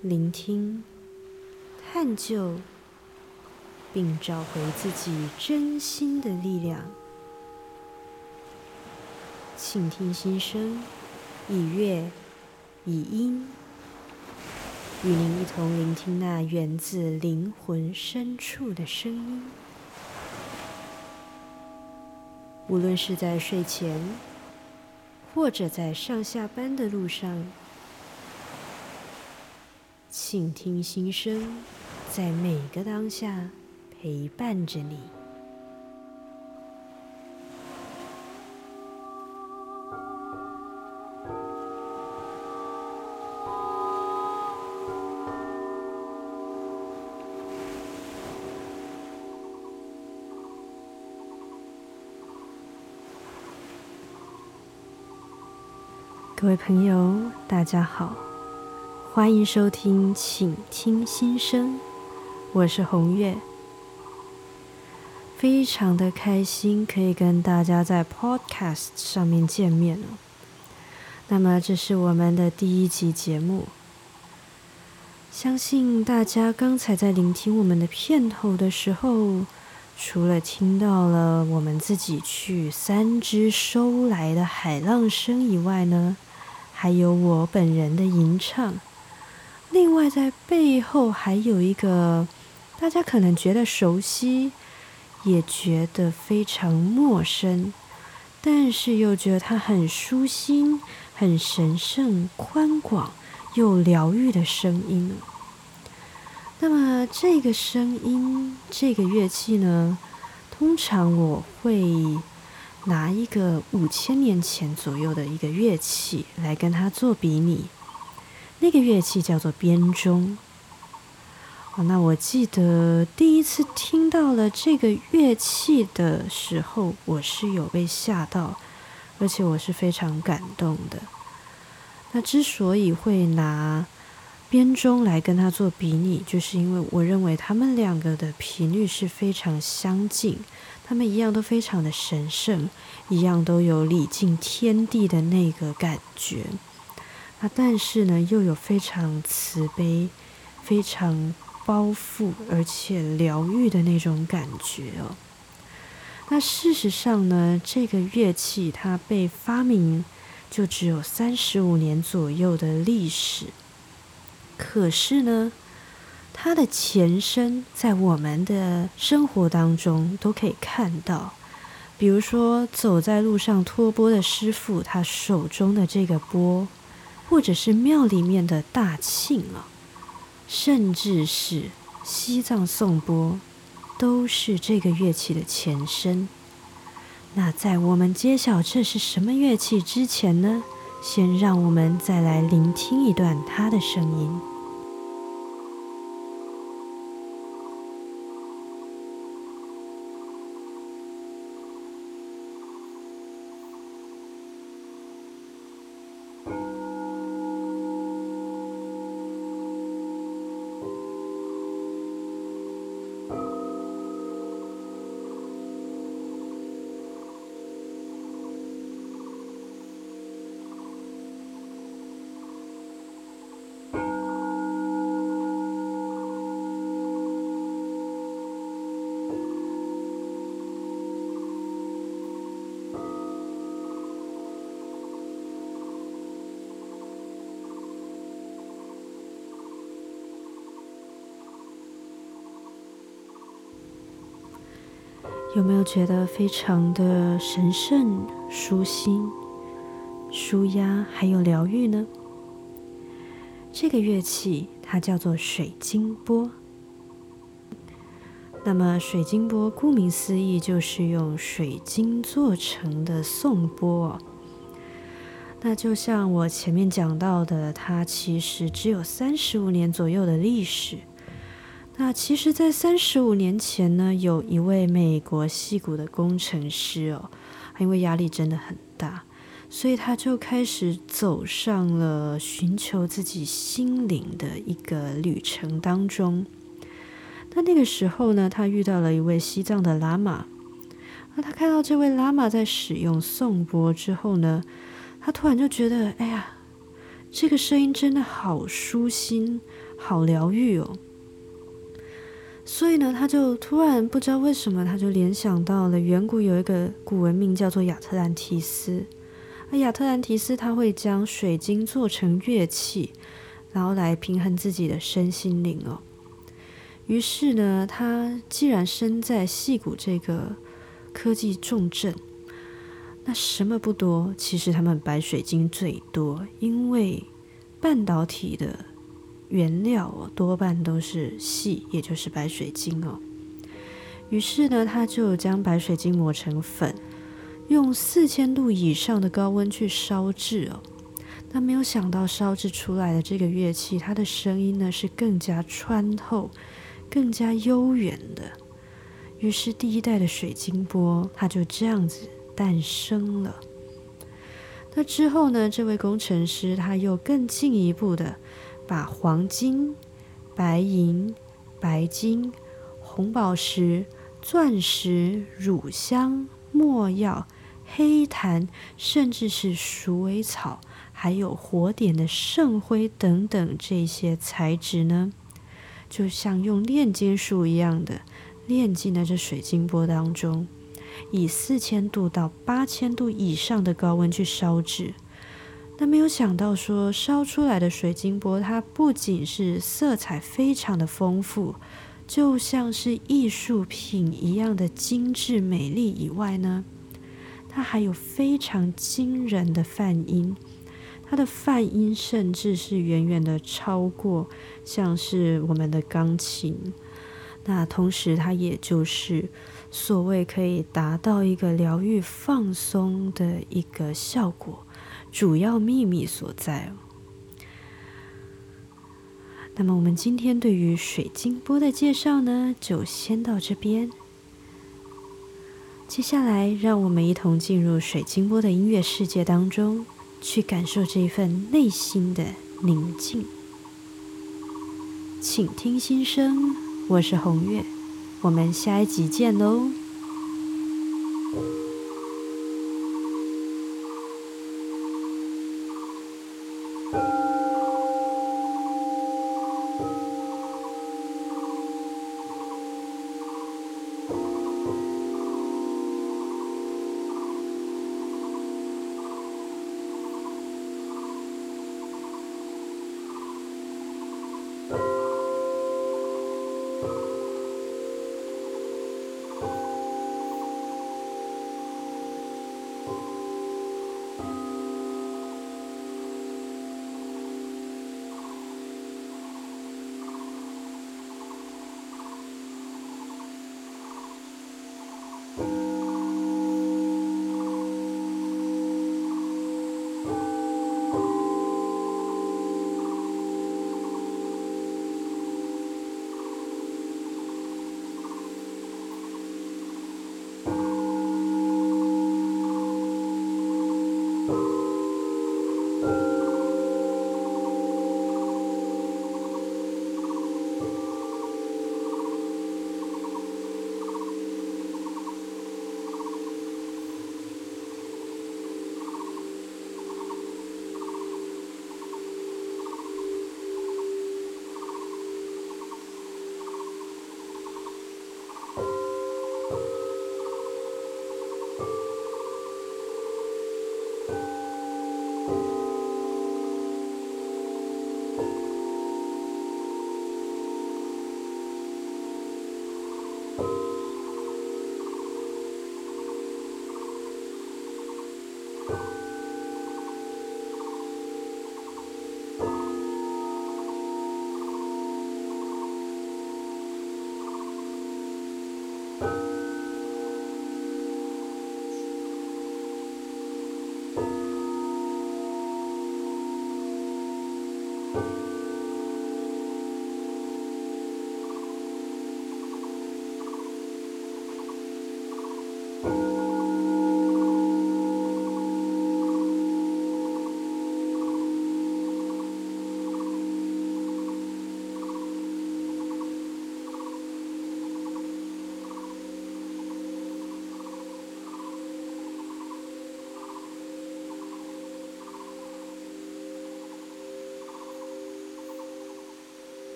聆听、探究，并找回自己真心的力量。倾听心声，以乐，以音，与您一同聆听那源自灵魂深处的声音。无论是在睡前，或者在上下班的路上。倾听心声，在每个当下陪伴着你。各位朋友，大家好。欢迎收听，请听心声，我是红月，非常的开心可以跟大家在 Podcast 上面见面了。那么这是我们的第一集节目，相信大家刚才在聆听我们的片头的时候，除了听到了我们自己去三只收来的海浪声以外呢，还有我本人的吟唱。另外，在背后还有一个大家可能觉得熟悉，也觉得非常陌生，但是又觉得它很舒心、很神圣、宽广又疗愈的声音。那么，这个声音、这个乐器呢，通常我会拿一个五千年前左右的一个乐器来跟它做比拟。那个乐器叫做编钟。哦，那我记得第一次听到了这个乐器的时候，我是有被吓到，而且我是非常感动的。那之所以会拿编钟来跟它做比拟，就是因为我认为他们两个的频率是非常相近，他们一样都非常的神圣，一样都有礼敬天地的那个感觉。啊但是呢，又有非常慈悲、非常包覆而且疗愈的那种感觉哦。那事实上呢，这个乐器它被发明就只有三十五年左右的历史，可是呢，它的前身在我们的生活当中都可以看到，比如说走在路上托钵的师傅，他手中的这个钵。或者是庙里面的大庆啊，甚至是西藏颂钵，都是这个乐器的前身。那在我们揭晓这是什么乐器之前呢，先让我们再来聆听一段它的声音。有没有觉得非常的神圣、舒心、舒压，还有疗愈呢？这个乐器它叫做水晶钵。那么水晶钵顾名思义就是用水晶做成的颂钵。那就像我前面讲到的，它其实只有三十五年左右的历史。那其实，在三十五年前呢，有一位美国戏骨的工程师哦，因为压力真的很大，所以他就开始走上了寻求自己心灵的一个旅程当中。那那个时候呢，他遇到了一位西藏的喇嘛，那他看到这位喇嘛在使用颂钵之后呢，他突然就觉得，哎呀，这个声音真的好舒心。好疗愈哦。所以呢，他就突然不知道为什么，他就联想到了远古有一个古文明叫做亚特兰提斯。而亚特兰提斯他会将水晶做成乐器，然后来平衡自己的身心灵哦。于是呢，他既然身在戏谷这个科技重镇。那什么不多？其实他们白水晶最多，因为半导体的原料哦，多半都是细，也就是白水晶哦。于是呢，他就将白水晶磨成粉，用四千度以上的高温去烧制哦。那没有想到烧制出来的这个乐器，它的声音呢是更加穿透、更加悠远的。于是第一代的水晶波，它就这样子。诞生了。那之后呢？这位工程师他又更进一步的，把黄金、白银、白金、红宝石、钻石、乳香、墨药、黑檀，甚至是鼠尾草，还有火点的圣灰等等这些材质呢，就像用炼金术一样的炼进了这水晶波当中。以四千度到八千度以上的高温去烧制，那没有想到说烧出来的水晶波，它不仅是色彩非常的丰富，就像是艺术品一样的精致美丽以外呢，它还有非常惊人的泛音，它的泛音甚至是远远的超过像是我们的钢琴，那同时它也就是。所谓可以达到一个疗愈、放松的一个效果，主要秘密所在哦。那么，我们今天对于水晶波的介绍呢，就先到这边。接下来，让我们一同进入水晶波的音乐世界当中，去感受这一份内心的宁静。请听心声，我是红月。我们下一集见喽。